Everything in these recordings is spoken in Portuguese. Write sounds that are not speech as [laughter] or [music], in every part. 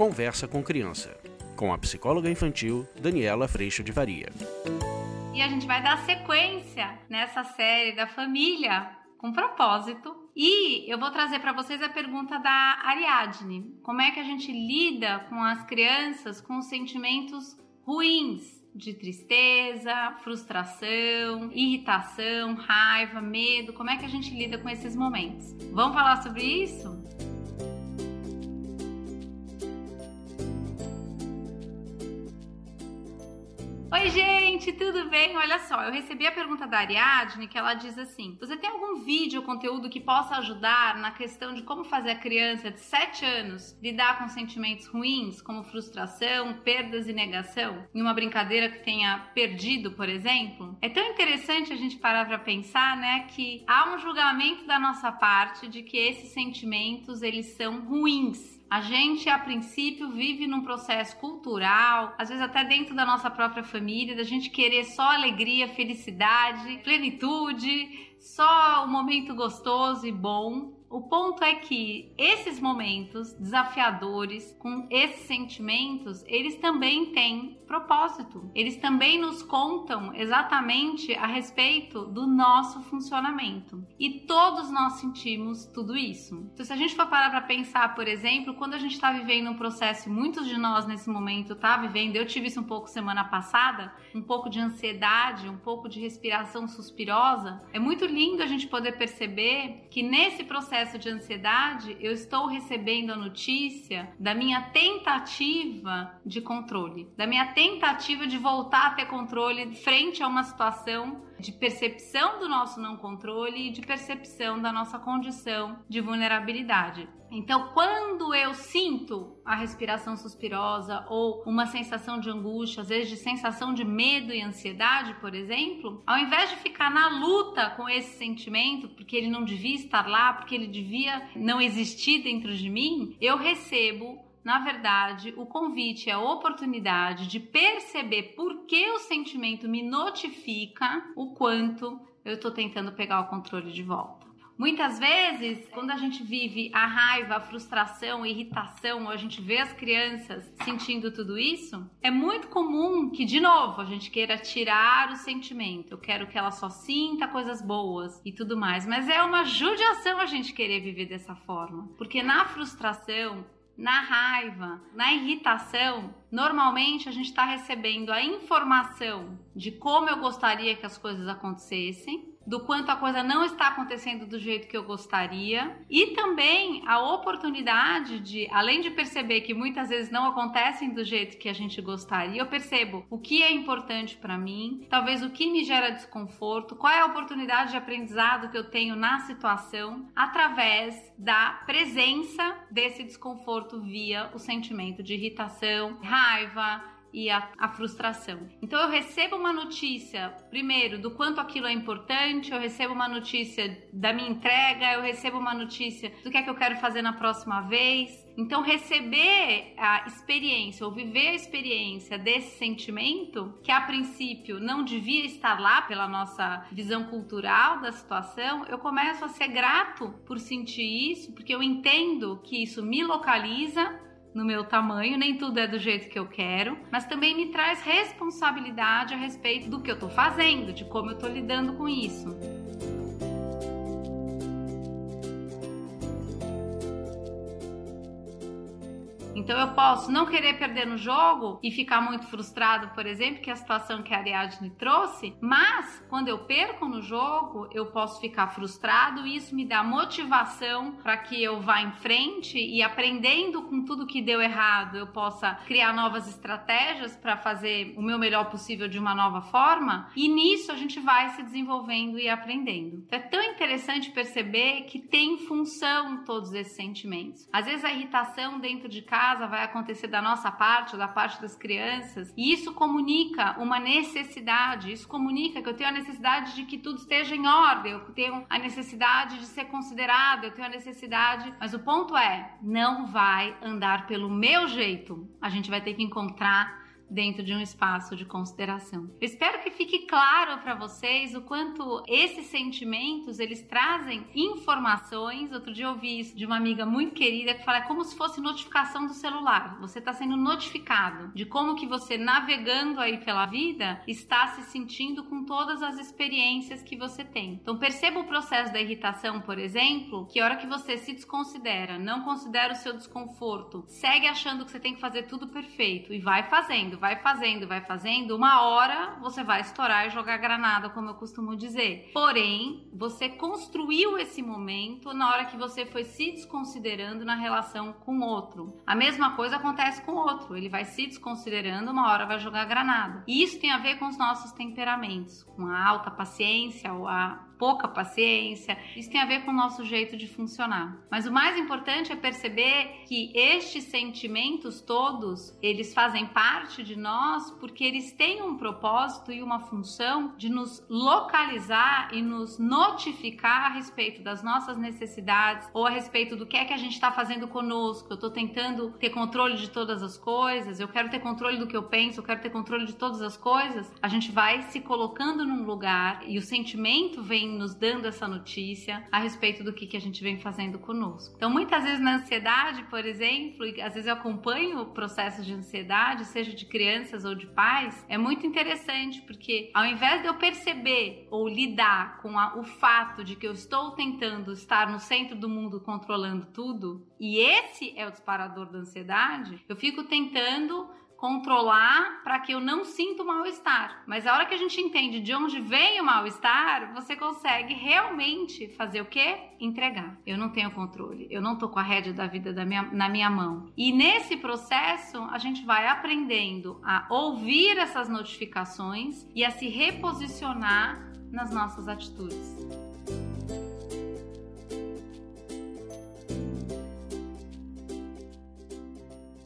Conversa com Criança, com a psicóloga infantil Daniela Freixo de Varia. E a gente vai dar sequência nessa série da família com propósito. E eu vou trazer para vocês a pergunta da Ariadne: como é que a gente lida com as crianças com os sentimentos ruins? De tristeza, frustração, irritação, raiva, medo. Como é que a gente lida com esses momentos? Vamos falar sobre isso? Oi, gente, tudo bem? Olha só, eu recebi a pergunta da Ariadne que ela diz assim: Você tem algum vídeo ou conteúdo que possa ajudar na questão de como fazer a criança de 7 anos lidar com sentimentos ruins, como frustração, perdas e negação, em uma brincadeira que tenha perdido, por exemplo? É tão interessante a gente parar para pensar, né, que há um julgamento da nossa parte de que esses sentimentos eles são ruins. A gente, a princípio, vive num processo cultural, às vezes até dentro da nossa própria família, da gente querer só alegria, felicidade, plenitude, só o um momento gostoso e bom. O ponto é que esses momentos desafiadores, com esses sentimentos, eles também têm propósito. Eles também nos contam exatamente a respeito do nosso funcionamento. E todos nós sentimos tudo isso. Então, se a gente for parar para pensar, por exemplo, quando a gente está vivendo um processo, muitos de nós nesse momento tá vivendo, eu tive isso um pouco semana passada, um pouco de ansiedade, um pouco de respiração suspirosa. É muito lindo a gente poder perceber que nesse processo de ansiedade, eu estou recebendo a notícia da minha tentativa de controle, da minha tentativa de voltar a ter controle frente a uma situação de percepção do nosso não controle e de percepção da nossa condição de vulnerabilidade. Então, quando eu sinto a respiração suspirosa ou uma sensação de angústia, às vezes de sensação de medo e ansiedade, por exemplo, ao invés de ficar na luta com esse sentimento, porque ele não devia estar lá, porque ele devia não existir dentro de mim, eu recebo na verdade, o convite é a oportunidade de perceber por que o sentimento me notifica o quanto eu estou tentando pegar o controle de volta. Muitas vezes, quando a gente vive a raiva, a frustração, a irritação, ou a gente vê as crianças sentindo tudo isso, é muito comum que, de novo, a gente queira tirar o sentimento. Eu quero que ela só sinta coisas boas e tudo mais. Mas é uma judiação a gente querer viver dessa forma. Porque na frustração, na raiva, na irritação, normalmente a gente está recebendo a informação de como eu gostaria que as coisas acontecessem do quanto a coisa não está acontecendo do jeito que eu gostaria. E também a oportunidade de, além de perceber que muitas vezes não acontecem do jeito que a gente gostaria, eu percebo o que é importante para mim, talvez o que me gera desconforto, qual é a oportunidade de aprendizado que eu tenho na situação através da presença desse desconforto via o sentimento de irritação, raiva, e a, a, frustração. Então eu recebo uma notícia, primeiro, do quanto aquilo é importante, eu recebo uma notícia da minha entrega, eu recebo uma notícia do que é que eu quero fazer na próxima vez. Então receber a experiência ou viver a experiência desse sentimento, que a princípio não devia estar lá pela nossa visão cultural da situação, eu começo a ser grato por sentir isso, porque eu entendo que isso me localiza no meu tamanho, nem tudo é do jeito que eu quero, mas também me traz responsabilidade a respeito do que eu tô fazendo, de como eu tô lidando com isso. Então eu posso não querer perder no jogo e ficar muito frustrado, por exemplo, que a situação que a Ariadne trouxe, mas quando eu perco no jogo, eu posso ficar frustrado e isso me dá motivação para que eu vá em frente e aprendendo com tudo que deu errado, eu possa criar novas estratégias para fazer o meu melhor possível de uma nova forma. E nisso a gente vai se desenvolvendo e aprendendo. Então, é tão interessante perceber que tem função todos esses sentimentos. Às vezes a irritação dentro de casa casa vai acontecer da nossa parte, da parte das crianças, e isso comunica uma necessidade, isso comunica que eu tenho a necessidade de que tudo esteja em ordem, eu tenho a necessidade de ser considerada, eu tenho a necessidade, mas o ponto é, não vai andar pelo meu jeito. A gente vai ter que encontrar dentro de um espaço de consideração. Eu espero que fique claro para vocês o quanto esses sentimentos eles trazem informações. Outro dia eu ouvi isso de uma amiga muito querida que fala é como se fosse notificação do celular. Você está sendo notificado de como que você navegando aí pela vida está se sentindo com todas as experiências que você tem. Então perceba o processo da irritação, por exemplo, que a hora que você se desconsidera, não considera o seu desconforto, segue achando que você tem que fazer tudo perfeito e vai fazendo, vai fazendo, vai fazendo, uma hora você vai estourar e jogar granada, como eu costumo dizer. Porém, você construiu esse momento na hora que você foi se desconsiderando na relação com o outro. A mesma coisa acontece com o outro, ele vai se desconsiderando, uma hora vai jogar granada. E isso tem a ver com os nossos temperamentos, com a alta paciência ou a pouca paciência. Isso tem a ver com o nosso jeito de funcionar. Mas o mais importante é perceber que estes sentimentos todos, eles fazem parte de nós porque eles têm um propósito e uma função de nos localizar e nos notificar a respeito das nossas necessidades ou a respeito do que é que a gente está fazendo conosco. Eu estou tentando ter controle de todas as coisas, eu quero ter controle do que eu penso, eu quero ter controle de todas as coisas. A gente vai se colocando num lugar e o sentimento vem nos dando essa notícia a respeito do que, que a gente vem fazendo conosco. Então, muitas vezes na ansiedade, por exemplo, e às vezes eu acompanho processos de ansiedade, seja de crianças ou de pais, é muito interessante porque ao invés de eu perceber ou lidar com a, o fato de que eu estou tentando estar no centro do mundo controlando tudo, e esse é o disparador da ansiedade, eu fico tentando controlar para que eu não sinta o mal-estar. Mas a hora que a gente entende de onde vem o mal-estar, você consegue realmente fazer o quê? Entregar. Eu não tenho controle, eu não tô com a rédea da vida da minha, na minha mão. E nesse processo, a gente vai aprendendo a ouvir essas notificações e a se reposicionar nas nossas atitudes.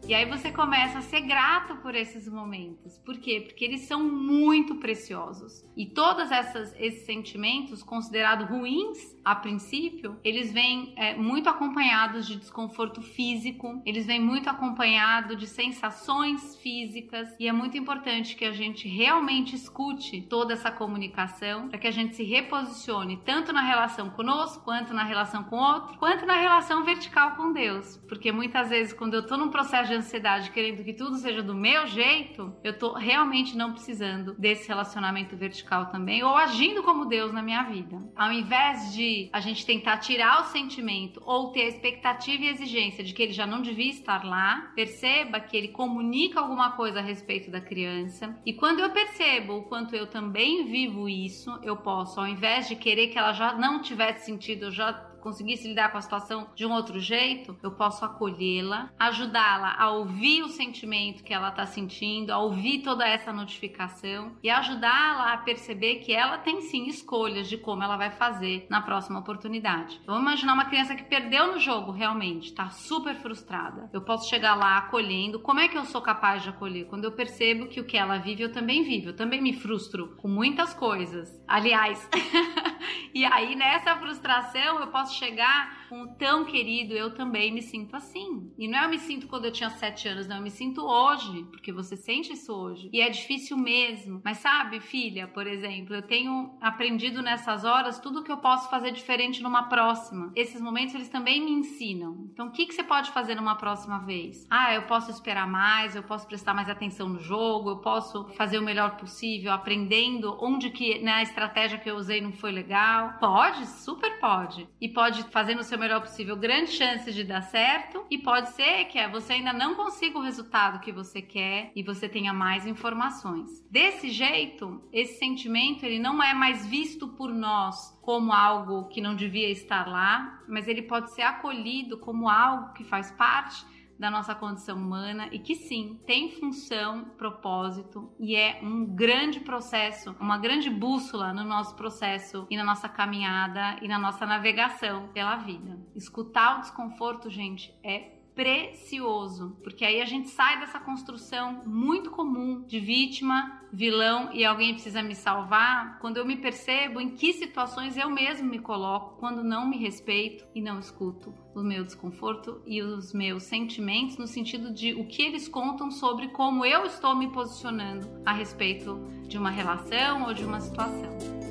E aí você começa a ser grato por esses momentos. Por quê? Porque eles são muito preciosos. E todos esses sentimentos considerados ruins a princípio, eles vêm é, muito acompanhados de desconforto físico, eles vêm muito acompanhados de sensações físicas. E é muito importante que a gente realmente escute toda essa comunicação para que a gente se reposicione tanto na relação conosco, quanto na relação com o outro, quanto na relação vertical com Deus. Porque muitas vezes, quando eu estou num processo de de ansiedade querendo que tudo seja do meu jeito, eu tô realmente não precisando desse relacionamento vertical também, ou agindo como Deus na minha vida. Ao invés de a gente tentar tirar o sentimento ou ter a expectativa e exigência de que ele já não devia estar lá, perceba que ele comunica alguma coisa a respeito da criança. E quando eu percebo o quanto eu também vivo isso, eu posso, ao invés de querer que ela já não tivesse sentido, já conseguisse lidar com a situação de um outro jeito, eu posso acolhê-la, ajudá-la a ouvir o sentimento que ela está sentindo, a ouvir toda essa notificação e ajudá-la a perceber que ela tem sim escolhas de como ela vai fazer na próxima oportunidade. Vamos imaginar uma criança que perdeu no jogo realmente, está super frustrada. Eu posso chegar lá acolhendo. Como é que eu sou capaz de acolher? Quando eu percebo que o que ela vive eu também vivo. Eu também me frustro com muitas coisas. Aliás, [laughs] e aí nessa frustração eu posso chegar com o tão querido, eu também me sinto assim. E não é eu me sinto quando eu tinha sete anos, não, eu me sinto hoje, porque você sente isso hoje. E é difícil mesmo. Mas sabe, filha, por exemplo, eu tenho aprendido nessas horas tudo que eu posso fazer diferente numa próxima. Esses momentos eles também me ensinam. Então, o que, que você pode fazer numa próxima vez? Ah, eu posso esperar mais, eu posso prestar mais atenção no jogo, eu posso fazer o melhor possível, aprendendo onde que né, a estratégia que eu usei não foi legal. Pode, super pode. E pode fazer no seu melhor possível grandes chances de dar certo e pode ser que você ainda não consiga o resultado que você quer e você tenha mais informações. Desse jeito, esse sentimento ele não é mais visto por nós como algo que não devia estar lá, mas ele pode ser acolhido como algo que faz parte da nossa condição humana e que sim, tem função, propósito e é um grande processo, uma grande bússola no nosso processo e na nossa caminhada e na nossa navegação pela vida. Escutar o desconforto, gente, é precioso, porque aí a gente sai dessa construção muito comum de vítima, vilão e alguém precisa me salvar, quando eu me percebo em que situações eu mesmo me coloco quando não me respeito e não escuto o meu desconforto e os meus sentimentos no sentido de o que eles contam sobre como eu estou me posicionando a respeito de uma relação ou de uma situação.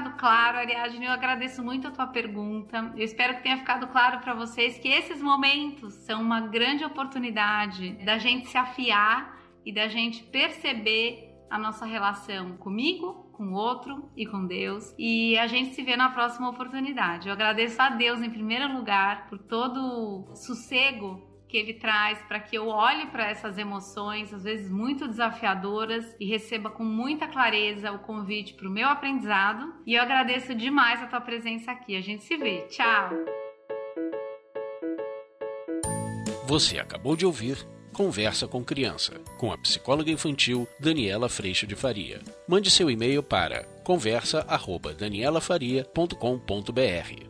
Ficado claro, Ariadne. Eu agradeço muito a tua pergunta. Eu espero que tenha ficado claro para vocês que esses momentos são uma grande oportunidade da gente se afiar e da gente perceber a nossa relação comigo, com o outro e com Deus. E a gente se vê na próxima oportunidade. Eu agradeço a Deus em primeiro lugar por todo o sossego que ele traz para que eu olhe para essas emoções, às vezes muito desafiadoras, e receba com muita clareza o convite para o meu aprendizado. E eu agradeço demais a tua presença aqui. A gente se vê. Tchau! Você acabou de ouvir Conversa com Criança, com a psicóloga infantil Daniela Freixo de Faria. Mande seu e-mail para conversa@danielafaria.com.br.